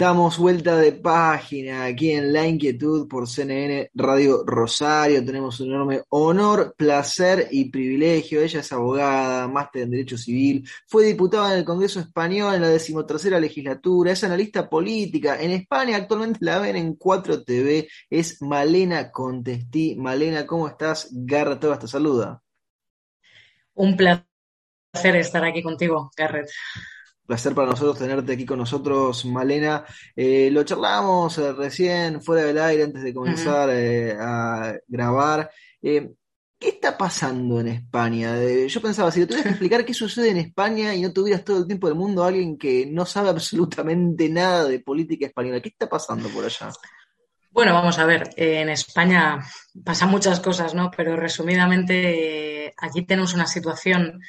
Damos vuelta de página aquí en La Inquietud por CNN Radio Rosario. Tenemos un enorme honor, placer y privilegio. Ella es abogada, máster en Derecho Civil, fue diputada en el Congreso Español en la decimotercera legislatura, es analista política. En España actualmente la ven en 4TV. Es Malena Contestí. Malena, ¿cómo estás? Garrett te saluda. Un placer estar aquí contigo, Garrett placer para nosotros tenerte aquí con nosotros, Malena. Eh, lo charlamos eh, recién fuera del aire antes de comenzar eh, a grabar. ¿Qué está pasando en España? yo pensaba, si te tuvieras que explicar qué sucede en España y no tuvieras todo el tiempo del mundo a alguien que no sabe absolutamente nada de política española, ¿qué está pasando por allá? Bueno, vamos a ver, en España pasan muchas cosas, ¿no? Pero resumidamente, aquí tenemos una situación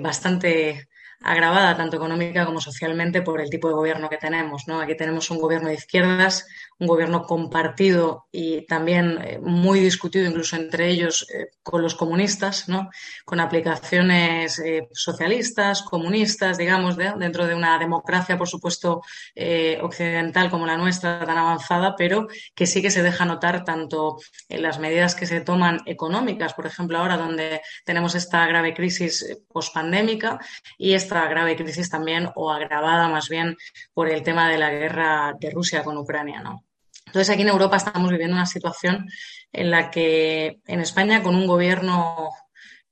bastante agravada tanto económica como socialmente por el tipo de gobierno que tenemos. ¿no? Aquí tenemos un gobierno de izquierdas, un gobierno compartido y también eh, muy discutido incluso entre ellos eh, con los comunistas, ¿no? con aplicaciones eh, socialistas, comunistas, digamos, dentro de una democracia, por supuesto, occidental como la nuestra, tan avanzada, pero que sí que se deja notar tanto en las medidas que se toman económicas, por ejemplo, ahora donde tenemos esta grave crisis pospandémica y esta grave crisis también, o agravada más bien por el tema de la guerra de Rusia con Ucrania, ¿no? Entonces, aquí en Europa estamos viviendo una situación en la que en España, con un gobierno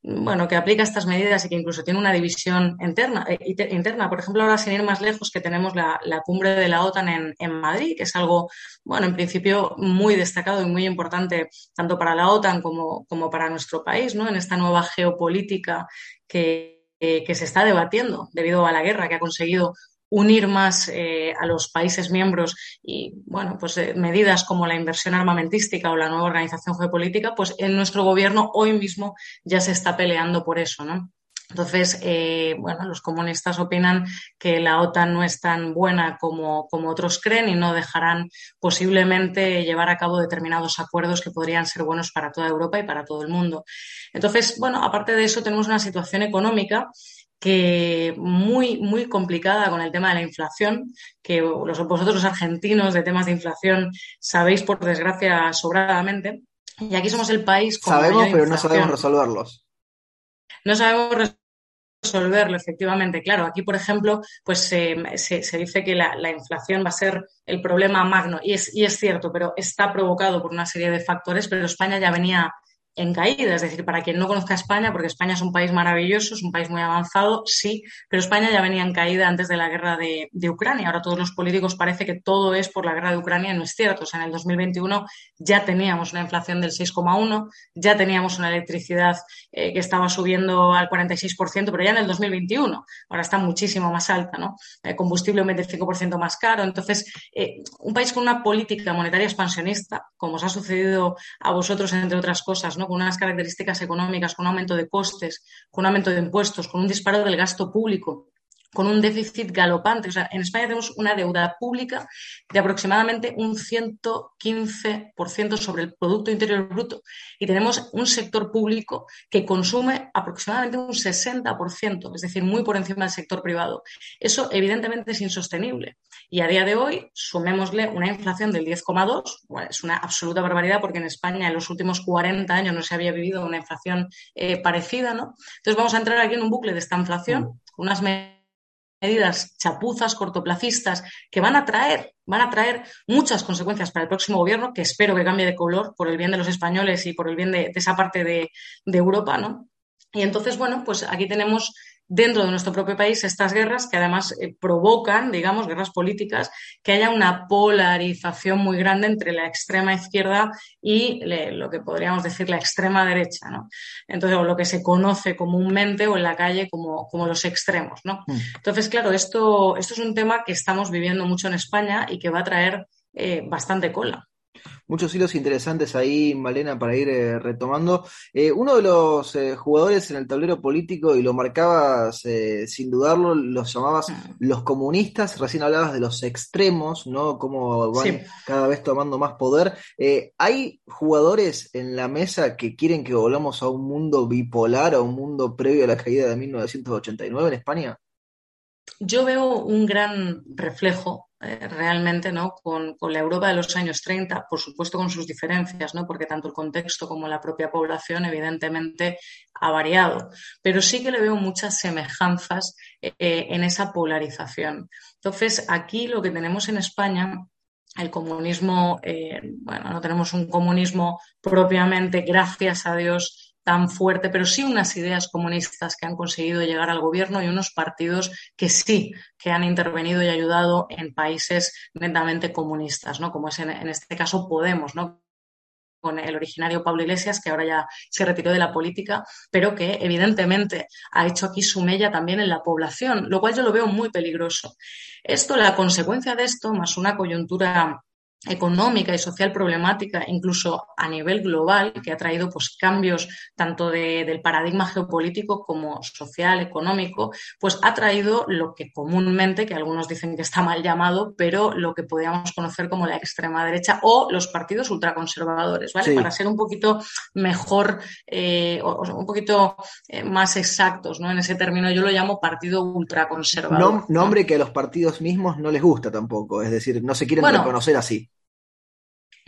bueno, que aplica estas medidas y que incluso tiene una división interna, eh, interna. Por ejemplo, ahora sin ir más lejos, que tenemos la, cumbre de la OTAN en, en, Madrid, que es algo, bueno, en principio muy destacado y muy importante tanto para la OTAN como, como para nuestro país, ¿no? En esta nueva geopolítica que eh, que se está debatiendo debido a la guerra que ha conseguido unir más eh, a los países miembros y, bueno, pues eh, medidas como la inversión armamentística o la nueva organización geopolítica, pues en nuestro gobierno hoy mismo ya se está peleando por eso, ¿no? Entonces, eh, bueno, los comunistas opinan que la OTAN no es tan buena como, otros creen y no dejarán posiblemente llevar a cabo determinados acuerdos que podrían ser buenos para toda Europa y para todo el mundo. Entonces, bueno, aparte de eso, tenemos una situación económica que muy, muy complicada con el tema de la inflación, que los, vosotros los argentinos de temas de inflación sabéis por desgracia sobradamente. Y aquí somos el país con Sabemos, pero no sabemos resolverlos. No sabemos resolverlo, efectivamente. Claro, aquí, por ejemplo, pues se, dice que la, inflación va a ser el problema magno, y es, y es cierto, pero está provocado por una serie de factores, pero España ya venía en caída. Es decir, para quien no conozca España, porque España es un país maravilloso, es un país muy avanzado, sí, pero España ya venía en caída antes de la guerra de, Ucrania. Ahora todos los políticos parece que todo es por la guerra de Ucrania, no es cierto. O sea, en el 2021 ya teníamos una inflación del 6,1, ya teníamos una electricidad eh, que estaba subiendo al 46%, pero ya en el 2021. Ahora está muchísimo más alta, ¿no? El combustible un 25% más caro. Entonces, eh, un país con una política monetaria expansionista, como os ha sucedido a vosotros, entre otras cosas, con unas características económicas, con un aumento de costes, con un aumento de impuestos, con un disparo del gasto público, con un déficit galopante. O sea, en España tenemos una deuda pública de aproximadamente un 115% sobre el Producto Interior Bruto y tenemos un sector público que consume aproximadamente un 60%, es decir, muy por encima del sector privado. Eso evidentemente es insostenible. Y a día de hoy, sumémosle una inflación del 10,2, es una absoluta barbaridad porque en España en los últimos 40 años no se había vivido una inflación eh, parecida, ¿no? Entonces vamos a entrar aquí en un bucle de esta inflación, mm. unas medidas chapuzas, cortoplacistas, que van a traer, van a traer muchas consecuencias para el próximo gobierno, que espero que cambie de color por el bien de los españoles y por el bien de, esa parte de, de Europa, ¿no? Y entonces, bueno, pues aquí tenemos dentro de nuestro propio país estas guerras que además eh, provocan, digamos, guerras políticas, que haya una polarización muy grande entre la extrema izquierda y lo que podríamos decir la extrema derecha, ¿no? Entonces, o lo que se conoce comúnmente o en la calle como, como los extremos, ¿no? Mm. Entonces, claro, esto, esto es un tema que estamos viviendo mucho en España y que va a traer eh, bastante cola. Muchos hilos interesantes ahí, Malena, para ir eh, retomando. Eh, uno de los eh, jugadores en el tablero político, y lo marcabas sin dudarlo, los llamabas mm. los comunistas, recién hablabas de los extremos, ¿no? Cómo van cada vez tomando más poder. ¿Hay jugadores en la mesa que quieren que volvamos a un mundo bipolar, a un mundo previo a la caída de 1989 en España? Yo veo un gran reflejo eh, realmente ¿no? Con, la Europa de los años 30, por supuesto con sus diferencias, ¿no? porque tanto el contexto como la propia población evidentemente ha variado, pero sí que le veo muchas semejanzas eh, en esa polarización. Entonces, aquí lo que tenemos en España el comunismo, eh, bueno, no tenemos un comunismo propiamente, gracias a Dios, tan fuerte, pero sí unas ideas comunistas que han conseguido llegar al gobierno y unos partidos que sí, que han intervenido y ayudado en países netamente comunistas, ¿no? Como es en, este caso Podemos, ¿no? con el originario Pablo Iglesias, que ahora ya se retiró de la política, pero que evidentemente ha hecho aquí su mella también en la población, lo cual yo lo veo muy peligroso. Esto, la consecuencia de esto, más una coyuntura económica y social problemática, incluso a nivel global, que ha traído pues, cambios tanto del paradigma geopolítico como social, económico, pues ha traído lo que comúnmente, que algunos dicen que está mal llamado, pero lo que podríamos conocer como la extrema derecha o los partidos ultraconservadores, ¿vale? Para ser un poquito mejor eh, o, un poquito eh, más exactos, ¿no? En ese término yo lo llamo partido ultraconservador. nombre que a los partidos mismos no les gusta tampoco, es decir, no se quieren reconocer así.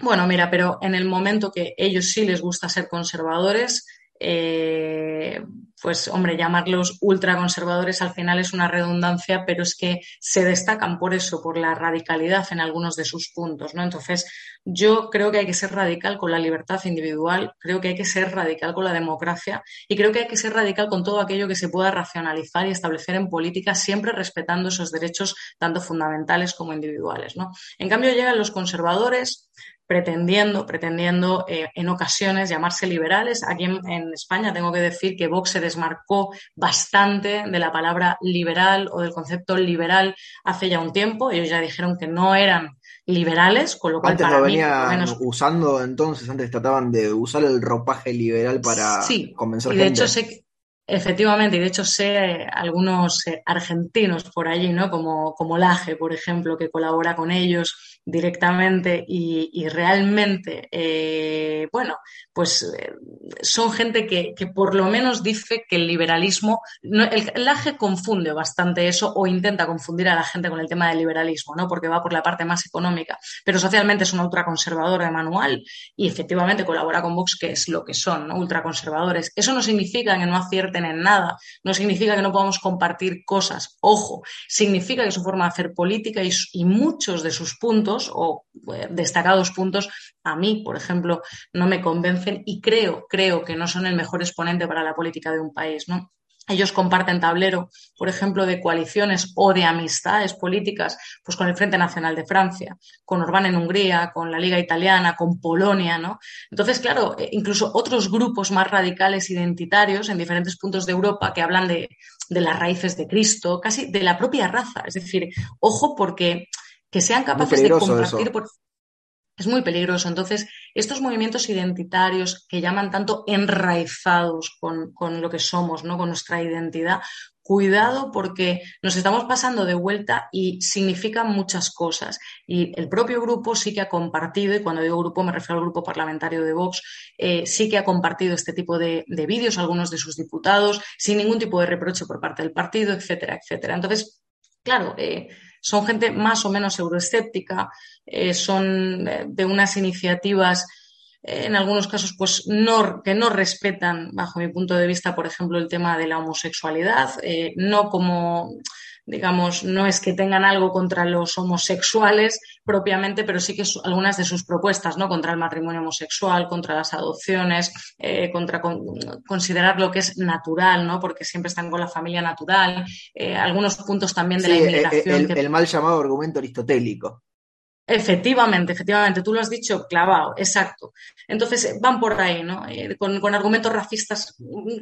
Bueno, mira, pero en el momento que ellos sí les gusta ser conservadores, eh, pues hombre, llamarlos ultraconservadores al final es una redundancia, pero es que se destacan por eso, por la radicalidad en algunos de sus puntos, ¿no? Entonces, yo creo que hay que ser radical con la libertad individual, creo que hay que ser radical con la democracia y creo que hay que ser radical con todo aquello que se pueda racionalizar y establecer en política, siempre respetando esos derechos tanto fundamentales como individuales, ¿no? En cambio, llegan los conservadores pretendiendo, pretendiendo eh, en ocasiones llamarse liberales. Aquí en, España tengo que decir que Vox se desmarcó bastante de la palabra liberal o del concepto liberal hace ya un tiempo. Ellos ya dijeron que no eran liberales, con lo cual antes lo venían usando entonces, antes trataban de usar el ropaje liberal para sí, convencer y de hecho sé, Efectivamente, y de hecho sé eh, algunos eh, argentinos por allí, ¿no? Como, como Laje, por ejemplo, que colabora con ellos directamente y, realmente, eh, bueno, pues son gente que, por lo menos dice que el liberalismo, el, Laje confunde bastante eso o intenta confundir a la gente con el tema del liberalismo, ¿no? Porque va por la parte más económica, pero socialmente es un ultraconservador de manual y efectivamente colabora con Vox, que es lo que son, ¿no? Ultraconservadores. Eso no significa que no acierten en nada, no significa que no podamos compartir cosas. Ojo, significa que su forma de hacer política y, muchos de sus puntos o eh, destacados puntos a mí, por ejemplo, no me y creo, creo que no son el mejor exponente para la política de un país, ¿no? Ellos comparten tablero, por ejemplo, de coaliciones o de amistades políticas, pues con el Frente Nacional de Francia, con Orbán en Hungría, con la Liga Italiana, con Polonia, ¿no? Entonces, claro, eh, incluso otros grupos más radicales identitarios en diferentes puntos de Europa que hablan de, las raíces de Cristo, casi de la propia raza. Es decir, ojo porque que sean capaces de compartir por, es muy peligroso. Entonces, estos movimientos identitarios que llaman tanto enraizados con, lo que somos, ¿no? con nuestra identidad, cuidado porque nos estamos pasando de vuelta y significan muchas cosas. Y el propio grupo sí que ha compartido, y cuando digo grupo me refiero al grupo parlamentario de Vox, eh, sí que ha compartido este tipo de, vídeos, algunos de sus diputados, sin ningún tipo de reproche por parte del partido, etcétera, etcétera. Entonces, claro, eh, son gente más o menos euroescéptica, eh, son eh, de unas iniciativas eh, en algunos casos pues que no respetan, bajo mi punto de vista, por ejemplo, el tema de la homosexualidad, no como digamos, no es que tengan algo contra los homosexuales propiamente, pero sí que algunas de sus propuestas, ¿no? Contra el matrimonio homosexual, contra las adopciones, eh, contra considerar lo que es natural, ¿no? Porque siempre están con la familia natural, eh, algunos puntos también de la eh, inmigración. El, mal llamado argumento aristotélico. Efectivamente, efectivamente, tú lo has dicho clavado, exacto. Entonces van por ahí, ¿no? con, con, argumentos racistas,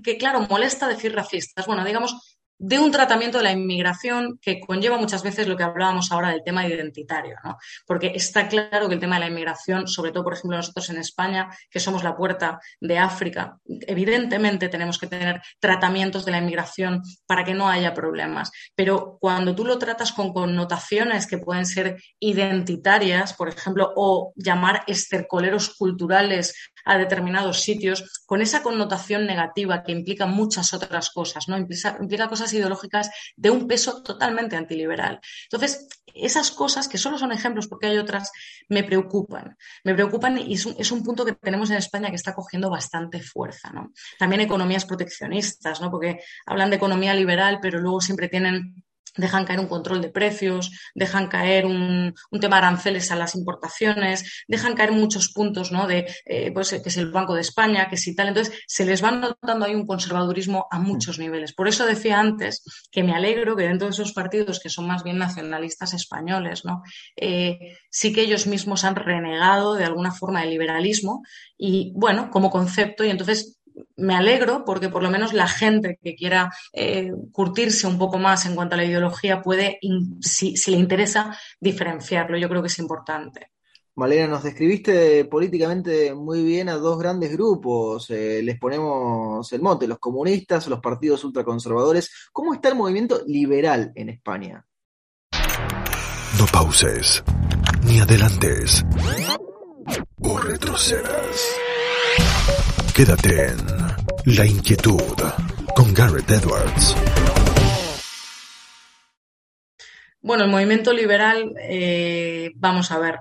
que claro, molesta decir racistas. Bueno, digamos de un tratamiento de la inmigración que conlleva muchas veces lo que hablábamos ahora del tema identitario, ¿no? Porque está claro que el tema de la inmigración, sobre todo, por ejemplo, nosotros en España, que somos la puerta de África, evidentemente tenemos que tener tratamientos de la inmigración para que no haya problemas. Pero cuando tú lo tratas con connotaciones que pueden ser identitarias, por ejemplo, o llamar estercoleros culturales a determinados sitios, con esa connotación negativa que implica muchas otras cosas, ¿no? Implica, implica cosas ideológicas de un peso totalmente antiliberal. Entonces, esas cosas, que solo son ejemplos porque hay otras, me preocupan. Me preocupan y es un, es un punto que tenemos en España que está cogiendo bastante fuerza, ¿no? También economías proteccionistas, ¿no? Porque hablan de economía liberal, pero luego siempre tienen dejan caer un control de precios, dejan caer un, tema de aranceles a las importaciones, dejan caer muchos puntos, ¿no? De, eh, pues, que es el Banco de España, que si tal. Entonces, se les va notando ahí un conservadurismo a muchos niveles. Por eso decía antes que me alegro que dentro de esos partidos que son más bien nacionalistas españoles, ¿no? Eh, sí que ellos mismos han renegado de alguna forma del liberalismo y, bueno, como concepto, y entonces me alegro porque por lo menos la gente que quiera eh, curtirse un poco más en cuanto a la ideología puede, si, le interesa, diferenciarlo. Yo creo que es importante. Malena, nos describiste políticamente muy bien a dos grandes grupos. Eh, les ponemos el mote, los comunistas, los partidos ultraconservadores. ¿Cómo está el movimiento liberal en España? No pauses, ni adelantes, o retrocedas. Quédate en La Inquietud con Garrett Edwards. Bueno, el movimiento liberal, eh, vamos a ver,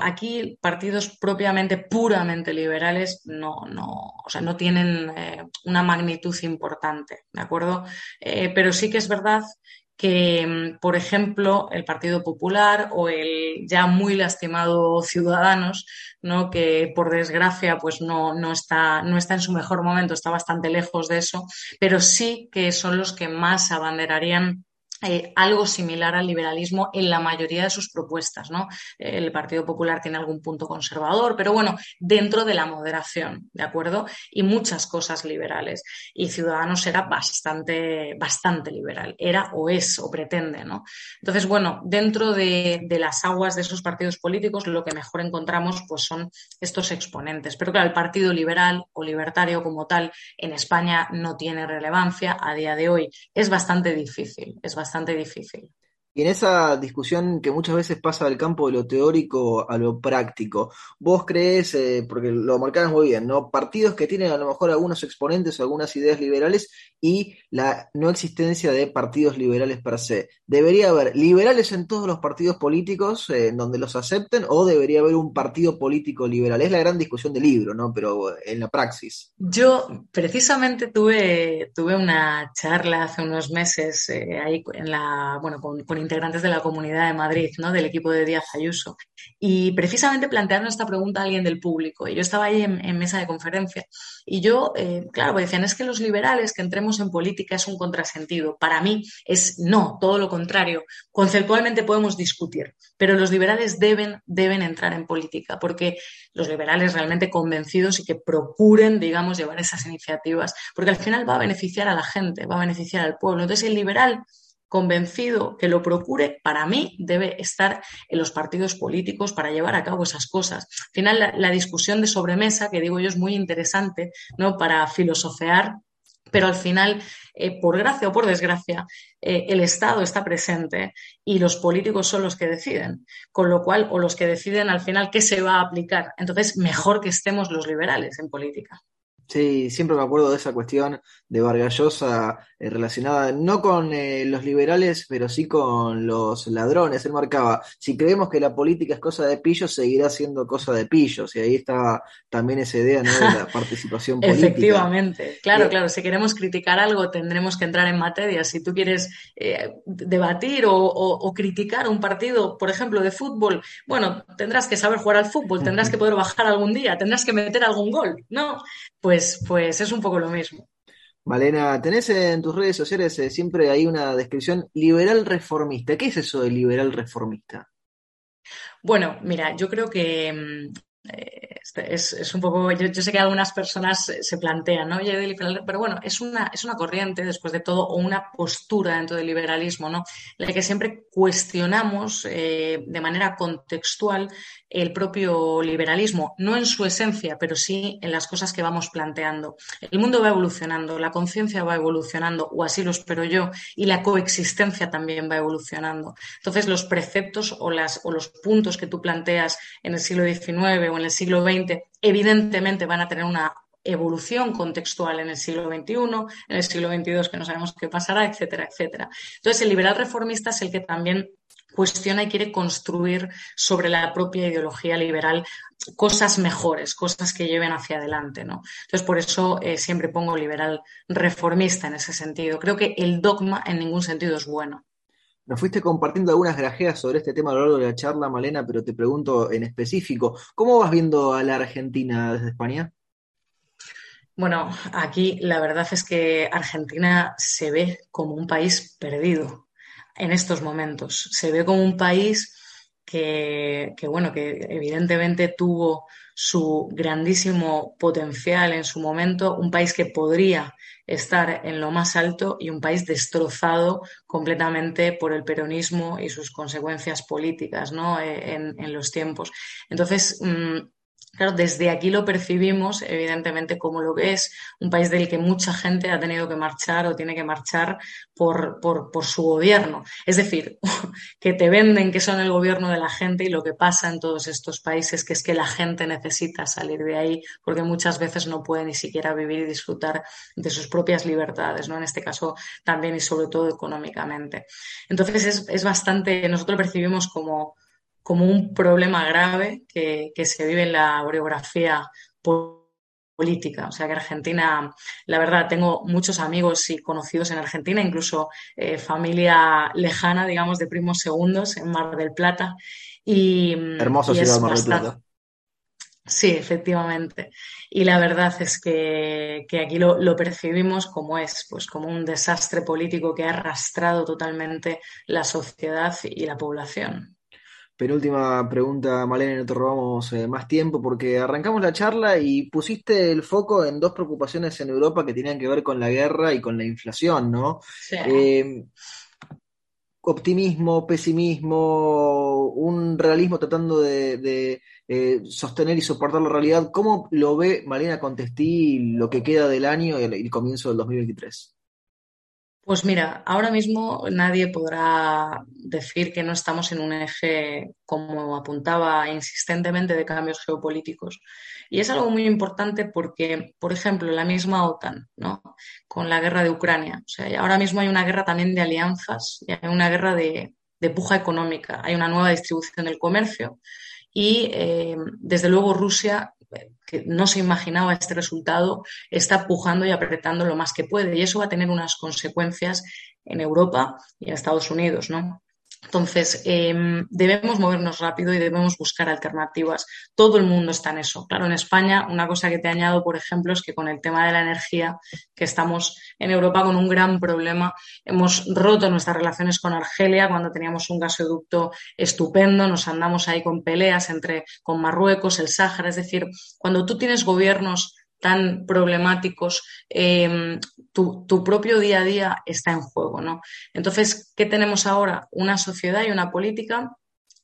aquí partidos propiamente, puramente liberales, no, no, o sea, no tienen eh, una magnitud importante, ¿de acuerdo? Eh, pero sí que es verdad que, por ejemplo, el Partido Popular o el ya muy lastimado Ciudadanos, ¿no? que por desgracia pues no, no, está, no está en su mejor momento, está bastante lejos de eso, pero sí que son los que más abanderarían eh, algo similar al liberalismo en la mayoría de sus propuestas. ¿no? El Partido Popular tiene algún punto conservador, pero bueno, dentro de la moderación, ¿de acuerdo? Y muchas cosas liberales. Y Ciudadanos era bastante, bastante liberal, era o es o pretende. ¿no? Entonces, bueno, dentro de, las aguas de esos partidos políticos, lo que mejor encontramos pues, son estos exponentes. Pero claro, el Partido Liberal o Libertario como tal en España no tiene relevancia a día de hoy. Es bastante difícil, es bastante bastante difícil. Y en esa discusión que muchas veces pasa del campo de lo teórico a lo práctico, vos crees, eh, porque lo marcabas muy bien, ¿no? Partidos que tienen a lo mejor algunos exponentes o algunas ideas liberales y la no existencia de partidos liberales per se. ¿Debería haber liberales en todos los partidos políticos eh, en donde los acepten o debería haber un partido político liberal? Es la gran discusión del libro, ¿no? Pero en la praxis. Yo precisamente tuve, tuve una charla hace unos meses eh, ahí en la, bueno, con, con integrantes de la Comunidad de Madrid, ¿no? del equipo de Díaz Ayuso. Y precisamente plantearon esta pregunta a alguien del público. Y yo estaba ahí en, mesa de conferencia. Y yo, eh, claro, pues decían, es que los liberales que entremos en política es un contrasentido. Para mí es no, todo lo contrario. Conceptualmente podemos discutir, pero los liberales deben, deben entrar en política, porque los liberales realmente convencidos y que procuren, digamos, llevar esas iniciativas, porque al final va a beneficiar a la gente, va a beneficiar al pueblo. Entonces, el liberal convencido que lo procure, para mí debe estar en los partidos políticos para llevar a cabo esas cosas. Al final, la, discusión de sobremesa, que digo yo, es muy interesante, ¿no? Para filosofear pero al final, eh, por gracia o por desgracia, eh, el Estado está presente y los políticos son los que deciden, con lo cual, o los que deciden al final qué se va a aplicar. Entonces, mejor que estemos los liberales en política. Sí, siempre me acuerdo de esa cuestión de Vargas Llosa eh, relacionada no con eh, los liberales, pero sí con los ladrones. Él marcaba, si creemos que la política es cosa de pillos, seguirá siendo cosa de pillos. Y ahí está también esa idea ¿no? de la participación política. Efectivamente, claro, claro. Si queremos criticar algo, tendremos que entrar en materia. Si tú quieres eh, debatir o, o criticar un partido, por ejemplo, de fútbol, bueno, tendrás que saber jugar al fútbol, tendrás que poder bajar algún día, tendrás que meter algún gol, ¿no? Pues, pues es un poco lo mismo. Malena, tenés en tus redes sociales eh, siempre hay una descripción liberal reformista. ¿Qué es eso de liberal reformista? Bueno, mira, yo creo que mm, este, es, un poco, yo, sé que algunas personas se plantean, ¿no? Pero bueno, es una, es una corriente, después de todo, o una postura dentro del liberalismo, ¿no? En la que siempre cuestionamos eh, de manera contextual el propio liberalismo, no en su esencia, pero sí en las cosas que vamos planteando. El mundo va evolucionando, la conciencia va evolucionando, o así lo espero yo, y la coexistencia también va evolucionando. Entonces, los preceptos o, las, o los puntos que tú planteas en el siglo XIX o en el siglo XX, evidentemente van a tener una evolución contextual en el siglo XXI, en el siglo XXII que no sabemos qué pasará, etcétera, etcétera. Entonces, el liberal reformista es el que también cuestiona y quiere construir sobre la propia ideología liberal cosas mejores, cosas que lleven hacia adelante, ¿no? Entonces, por eso eh, siempre pongo liberal reformista en ese sentido. Creo que el dogma en ningún sentido es bueno. Nos fuiste compartiendo algunas grajeas sobre este tema a lo largo de la charla, Malena, pero te pregunto en específico, ¿cómo vas viendo a la Argentina desde España? Bueno, aquí la verdad es que Argentina se ve como un país perdido en estos momentos. Se ve como un país que, bueno, que evidentemente tuvo su grandísimo potencial en su momento, un país que podría estar en lo más alto y un país destrozado completamente por el peronismo y sus consecuencias políticas ¿no? Eh, en, los tiempos. Entonces, mm, Claro, desde aquí lo percibimos, evidentemente, como lo que es un país del que mucha gente ha tenido que marchar o tiene que marchar por, por, su gobierno. Es decir, que te venden que son el gobierno de la gente y lo que pasa en todos estos países que es que la gente necesita salir de ahí porque muchas veces no puede ni siquiera vivir y disfrutar de sus propias libertades, ¿no? En este caso también y sobre todo económicamente. Entonces es, es bastante, nosotros lo percibimos como como un problema grave que, se vive en la orografía política. O sea que Argentina, la verdad, tengo muchos amigos y conocidos en Argentina, incluso eh, familia lejana, digamos, de primos segundos en Mar del Plata. Y, mm, Hermoso ciudad Mar del Plata. Sí, efectivamente. Y la verdad es que, aquí lo, lo, percibimos como es, pues como un desastre político que ha arrastrado totalmente la sociedad y la población. Penúltima pregunta, Malena, no te robamos eh, más tiempo porque arrancamos la charla y pusiste el foco en dos preocupaciones en Europa que tenían que ver con la guerra y con la inflación, ¿no? Eh, optimismo, pesimismo, un realismo tratando de, eh, sostener y soportar la realidad. ¿Cómo lo ve Malena Contestí lo que queda del año y el comienzo del 2023? Pues mira, ahora mismo nadie podrá decir que no estamos en un eje, como apuntaba insistentemente, de cambios geopolíticos. Y es algo muy importante porque, por ejemplo, la misma OTAN, ¿no? Con la guerra de Ucrania. O sea, ahora mismo hay una guerra también de alianzas y hay una guerra de, puja económica. Hay una nueva distribución del comercio. Y eh, desde luego Rusia que no se imaginaba este resultado, está pujando y apretando lo más que puede. Y eso va a tener unas consecuencias en Europa y en Estados Unidos, ¿no? Entonces, em, debemos movernos rápido y debemos buscar alternativas. Todo el mundo está en eso. Claro, en España, una cosa que te añado, por ejemplo, es que con el tema de la energía, que estamos en Europa con un gran problema, hemos roto nuestras relaciones con Argelia cuando teníamos un gasoducto estupendo, nos andamos ahí con peleas entre con Marruecos, el Sáhara. Es decir, cuando tú tienes gobiernos tan problemáticos, em, tu, propio día a día está en juego, ¿no? Entonces, ¿qué tenemos ahora? Una sociedad y una política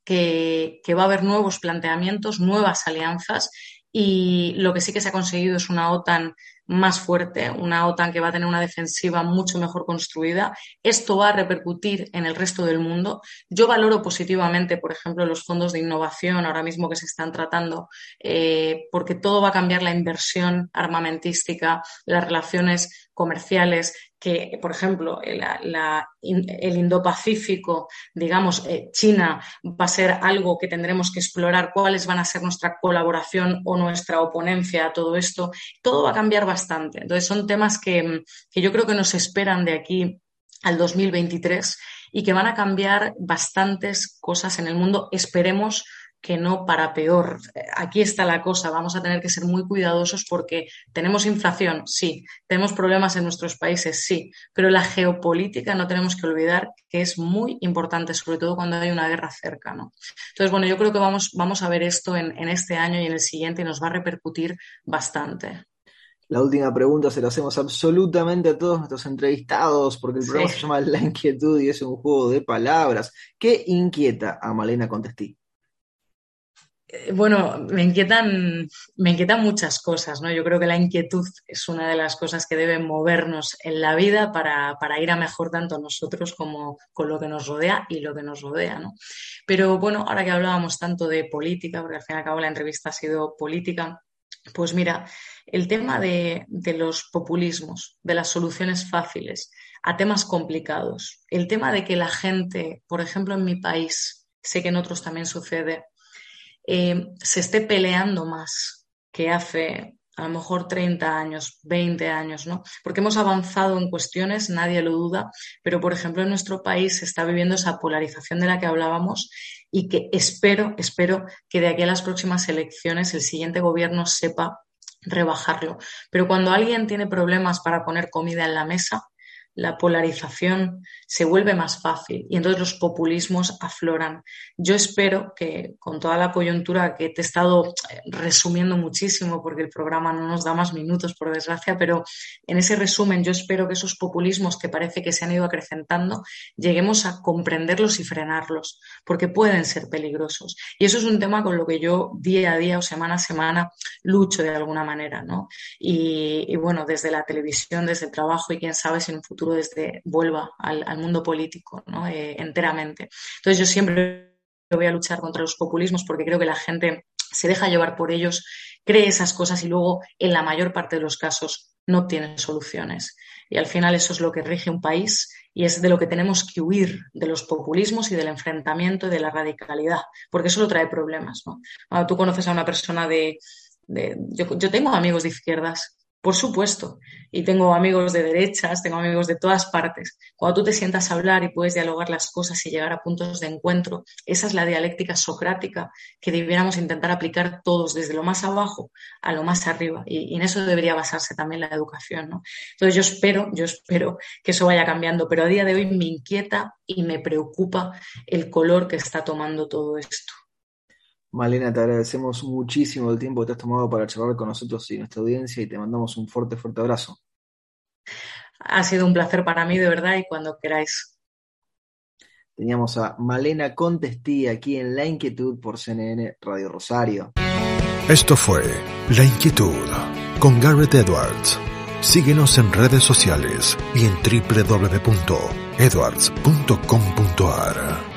que, que va a haber nuevos planteamientos, nuevas alianzas y lo que sí que se ha conseguido es una OTAN más fuerte, una OTAN que va a tener una defensiva mucho mejor construida. Esto va a repercutir en el resto del mundo. Yo valoro positivamente, por ejemplo, los fondos de innovación ahora mismo que se están tratando, eh, porque todo va a cambiar la inversión armamentística, las relaciones comerciales, que, por ejemplo, el Indo-Pacífico, digamos, eh, China va a ser algo que tendremos que explorar, cuáles van a ser nuestra colaboración o nuestra oponencia a todo esto. Todo va a cambiar bastante. Entonces, son temas que, que yo creo que nos esperan de aquí al 2023 y que van a cambiar bastantes cosas en el mundo. Esperemos que no para peor. Aquí está la cosa, vamos a tener que ser muy cuidadosos porque tenemos inflación, sí, tenemos problemas en nuestros países, sí, pero la geopolítica no tenemos que olvidar que es muy importante, sobre todo cuando hay una guerra cerca. ¿no? Entonces, bueno, yo creo que vamos, vamos a ver esto en este año y en el siguiente y nos va a repercutir bastante. La última pregunta se la hacemos absolutamente a todos nuestros entrevistados, porque el programa se llama La Inquietud y es un juego de palabras. ¿Qué inquieta a Malena Contestí? Eh, bueno, me inquietan, me inquietan muchas cosas, ¿no? Yo creo que la inquietud es una de las cosas que deben movernos en la vida para, para, ir a mejor tanto nosotros como con lo que nos rodea y lo que nos rodea, ¿no? Pero bueno, ahora que hablábamos tanto de política, porque al fin y al cabo la entrevista ha sido política, pues mira, el tema de, los populismos, de las soluciones fáciles a temas complicados, el tema de que la gente, por ejemplo, en mi país, sé que en otros también sucede, eh, se esté peleando más que hace a lo mejor 30 años, 20 años, ¿no? Porque hemos avanzado en cuestiones, nadie lo duda, pero por ejemplo en nuestro país se está viviendo esa polarización de la que hablábamos y que espero, espero que de aquí a las próximas elecciones el siguiente gobierno sepa rebajarlo. Pero cuando alguien tiene problemas para poner comida en la mesa, la polarización se vuelve más fácil y entonces los populismos afloran. Yo espero que con toda la coyuntura que te he estado eh, resumiendo muchísimo, porque el programa no nos da más minutos, por desgracia, pero en ese resumen yo espero que esos populismos que parece que se han ido acrecentando, lleguemos a comprenderlos y frenarlos, porque pueden ser peligrosos. Y eso es un tema con lo que yo día a día o semana a semana lucho de alguna manera, ¿no? Y, bueno, desde la televisión, desde el trabajo y quién sabe si en un futuro desde vuelva al, mundo político eh, enteramente. Entonces yo siempre voy a luchar contra los populismos porque creo que la gente se deja llevar por ellos, cree esas cosas y luego en la mayor parte de los casos no tiene soluciones. Y al final eso es lo que rige un país y es de lo que tenemos que huir, de los populismos y del enfrentamiento y de la radicalidad, porque eso lo trae problemas. ¿no? tú conoces a una persona de... yo tengo amigos de izquierdas por supuesto. Y tengo amigos de derechas, tengo amigos de todas partes. Cuando tú te sientas a hablar y puedes dialogar las cosas y llegar a puntos de encuentro, esa es la dialéctica socrática que debiéramos intentar aplicar todos, desde lo más abajo a lo más arriba. Y, en eso debería basarse también la educación. ¿no? Entonces yo espero, yo espero que eso vaya cambiando, pero a día de hoy me inquieta y me preocupa el color que está tomando todo esto. Malena, te agradecemos muchísimo el tiempo que te has tomado para charlar con nosotros y nuestra audiencia y te mandamos un fuerte, fuerte abrazo. Ha sido un placer para mí, de verdad, y cuando queráis. Teníamos a Malena Contestí aquí en La Inquietud por CNN Radio Rosario. Esto fue La Inquietud con Garrett Edwards. Síguenos en redes sociales y en www.edwards.com.ar.